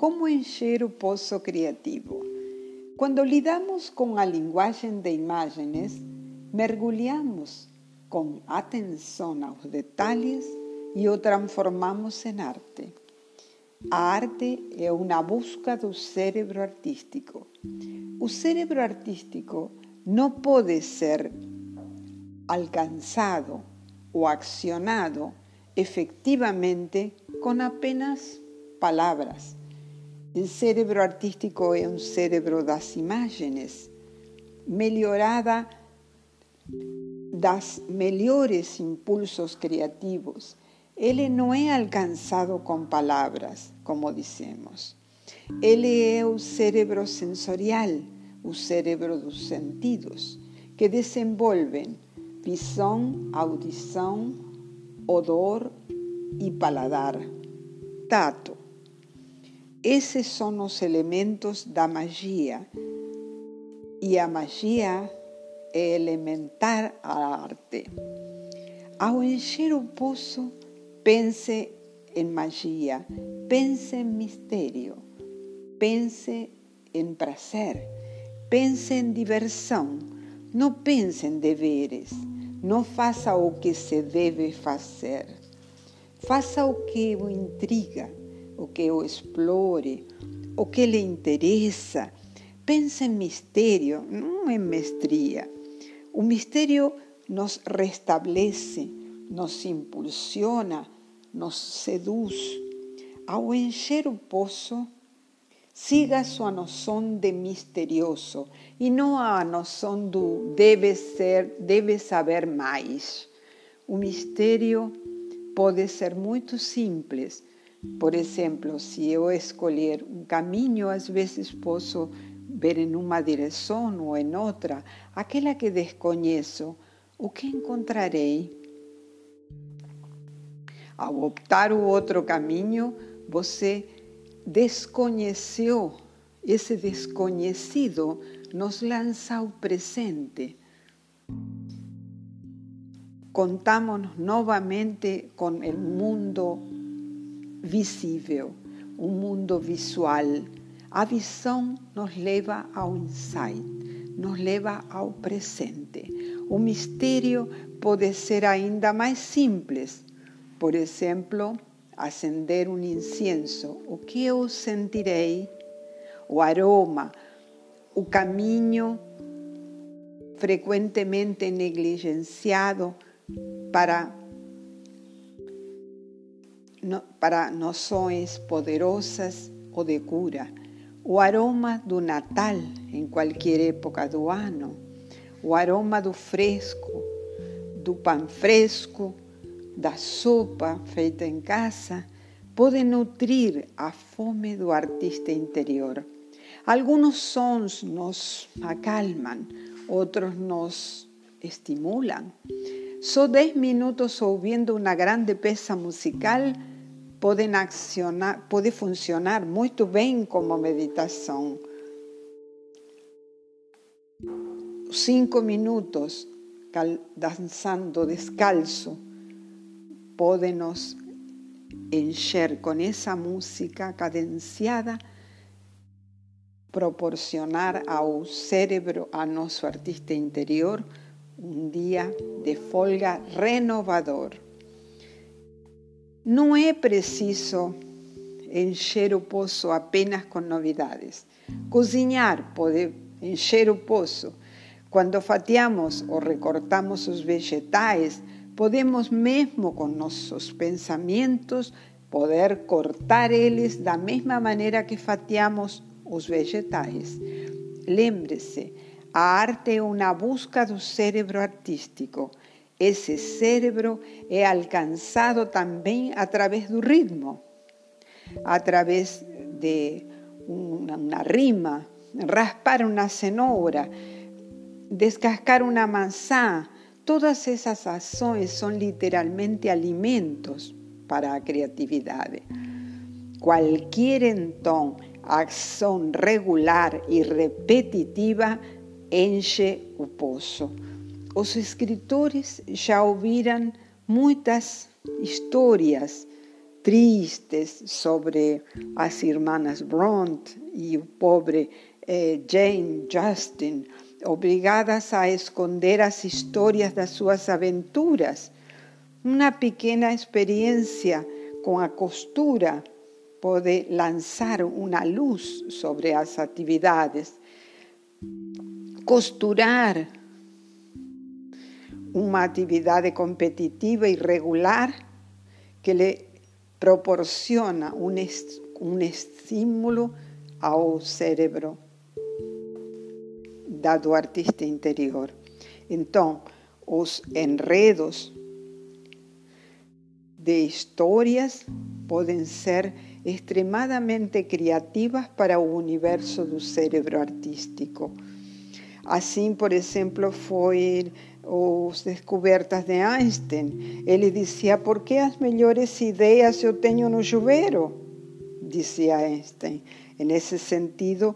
Como encher o poço criativo? Quando lidamos com a linguagem de imagens, mergulhamos com atenção aos detalhes e o transformamos em arte. A arte é uma busca do cérebro artístico. O cérebro artístico não pode ser alcanzado o accionado efectivamente con apenas palabras. El cerebro artístico é um cérebro das imagens, melhorada das melhores impulsos criativos. Ele não é alcançado com palavras, como dizemos. Ele é o cérebro sensorial, o cérebro dos sentidos, que desenvolvem visão, audição, odor e paladar, tato. Esses são os elementos da magia. E a magia é elementar a arte. Ao encher o poço, pense em magia, pense em mistério, pense em prazer, pense em diversão, não pense em deveres, não faça o que se deve fazer. Faça o que o intriga, o que o explore, o que lhe interessa. Pense em mistério, não em mestria. O mistério nos restabelece, nos impulsiona, nos seduz. Ao encher o poço, siga sua noção de misterioso e não a noção do deve ser, deve saber mais. O mistério pode ser muito simples. Por exemplo, se eu escolher um caminho, às vezes posso ver em uma direção ou em outra, aquela que desconheço, o que encontrarei? Ao optar o outro caminho, você desconheceu, esse desconhecido nos lança ao presente. Contamos novamente com o mundo visível, o mundo visual. A visão nos leva ao insight, nos leva ao presente. O mistério pode ser ainda mais simples. Por exemplo, acender um incenso, o que eu sentirei? O aroma, o caminho frequentemente negligenciado para, para noções poderosas ou de cura. O aroma do Natal em qualquer época do ano, o aroma do fresco, do pão fresco, da sopa feita em casa pode nutrir a fome do artista interior. Alguns sons nos acalmam, outros nos estimulam. Só 10 minutos ouvindo uma grande peça musical podem accionar, funcionar muito bem como meditação. Cinco minutos dançando descalço pode nos encher com essa música cadenciada, proporcionar ao cérebro, a nosso artista interior, um dia de folga renovador. Não é preciso encher o poço apenas com novidades. Cozinhar pode encher o poço. Quando fatiamos ou recortamos os vegetais, podemos mesmo com nossos pensamentos poder cortar eles da mesma maneira que fatiamos os vegetais. Lembre-se, a arte é uma busca do cérebro artístico. Esse cérebro é alcançado também através do ritmo, através de uma rima, raspar uma cenoura, descascar uma maçã, Todas esas ações son literalmente alimentos para a criatividade. Cualquier então acción regular y repetitiva enche o poço. Os escritores já ouviram muitas histórias tristes sobre as irmãs Bront e o pobre eh, Jane Justin, obrigadas a esconder as histórias das suas aventuras. Uma pequena experiência com a costura pode lançar uma luz sobre as atividades. Costurar uma atividade competitiva e regular que lhe proporciona um, um estímulo ao cérebro do artista interior. Então, os enredos de histórias podem ser extremadamente criativas para o universo do cérebro artístico. Assim, por exemplo, foi as descobertas de Einstein. Ele dizia: Por que as melhores ideias eu tenho no chuveiro? Dizia Einstein. Nesse sentido,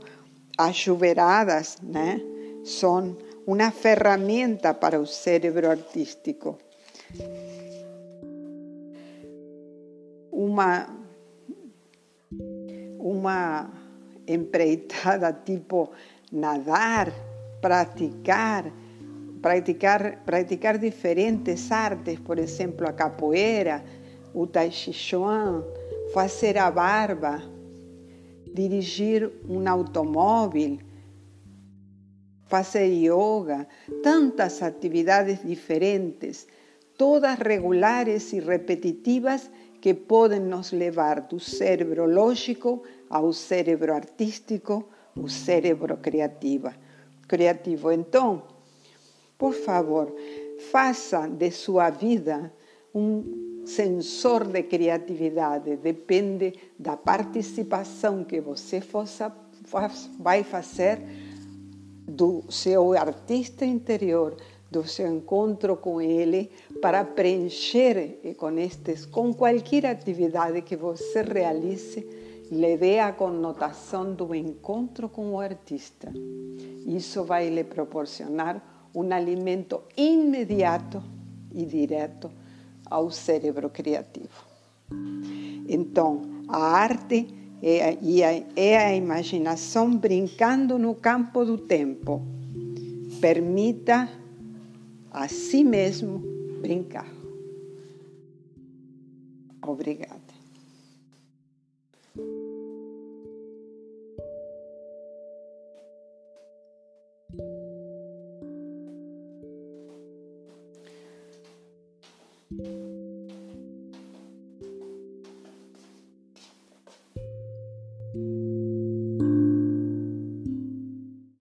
as chuveradas né, são uma ferramenta para o cérebro artístico. Uma, uma empreitada tipo nadar, praticar, praticar, praticar diferentes artes, por exemplo, a capoeira, o tai chi chuan, fazer a barba, dirigir um automóvel, fazer yoga, tantas atividades diferentes, todas regulares e repetitivas que podem nos levar do cérebro lógico ao cérebro artístico, o cérebro criativo. Criativo. Então, por favor, faça de sua vida um sensor de criatividade. Depende da participação que você fossa, vai fazer do seu artista interior, do seu encontro com ele, para preencher com estes, com qualquer atividade que você realize, lhe dê a conotação do encontro com o artista. Isso vai lhe proporcionar um alimento imediato e direto ao cérebro criativo. Então, a arte é é a imaginação brincando no campo do tempo. Permita a si mesmo brincar. Obrigada.